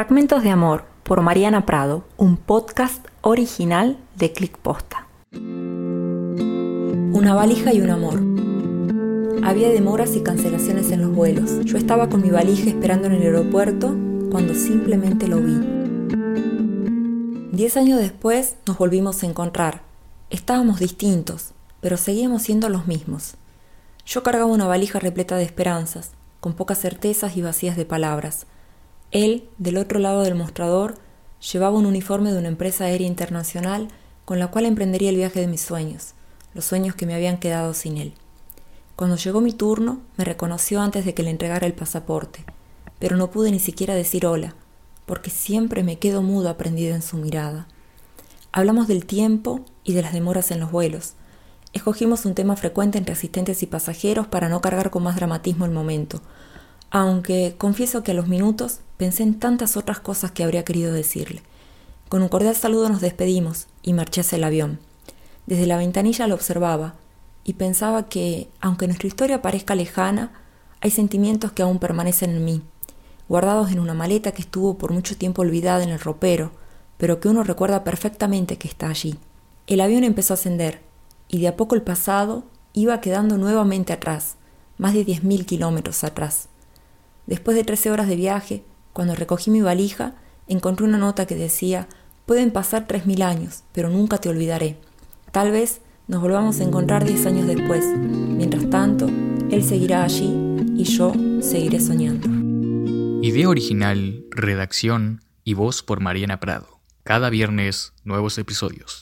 Fragmentos de Amor por Mariana Prado, un podcast original de Click Posta. Una valija y un amor. Había demoras y cancelaciones en los vuelos. Yo estaba con mi valija esperando en el aeropuerto cuando simplemente lo vi. Diez años después nos volvimos a encontrar. Estábamos distintos, pero seguíamos siendo los mismos. Yo cargaba una valija repleta de esperanzas, con pocas certezas y vacías de palabras. Él, del otro lado del mostrador, llevaba un uniforme de una empresa aérea internacional con la cual emprendería el viaje de mis sueños, los sueños que me habían quedado sin él. Cuando llegó mi turno, me reconoció antes de que le entregara el pasaporte, pero no pude ni siquiera decir hola, porque siempre me quedo mudo aprendido en su mirada. Hablamos del tiempo y de las demoras en los vuelos. Escogimos un tema frecuente entre asistentes y pasajeros para no cargar con más dramatismo el momento, aunque confieso que a los minutos pensé en tantas otras cosas que habría querido decirle. Con un cordial saludo nos despedimos y marché hacia el avión. Desde la ventanilla lo observaba y pensaba que, aunque nuestra historia parezca lejana, hay sentimientos que aún permanecen en mí, guardados en una maleta que estuvo por mucho tiempo olvidada en el ropero, pero que uno recuerda perfectamente que está allí. El avión empezó a ascender, y de a poco el pasado iba quedando nuevamente atrás, más de diez mil kilómetros atrás. Después de trece horas de viaje, cuando recogí mi valija, encontré una nota que decía Pueden pasar tres mil años, pero nunca te olvidaré. Tal vez nos volvamos a encontrar diez años después. Mientras tanto, él seguirá allí y yo seguiré soñando. Idea original, redacción y voz por Mariana Prado. Cada viernes, nuevos episodios.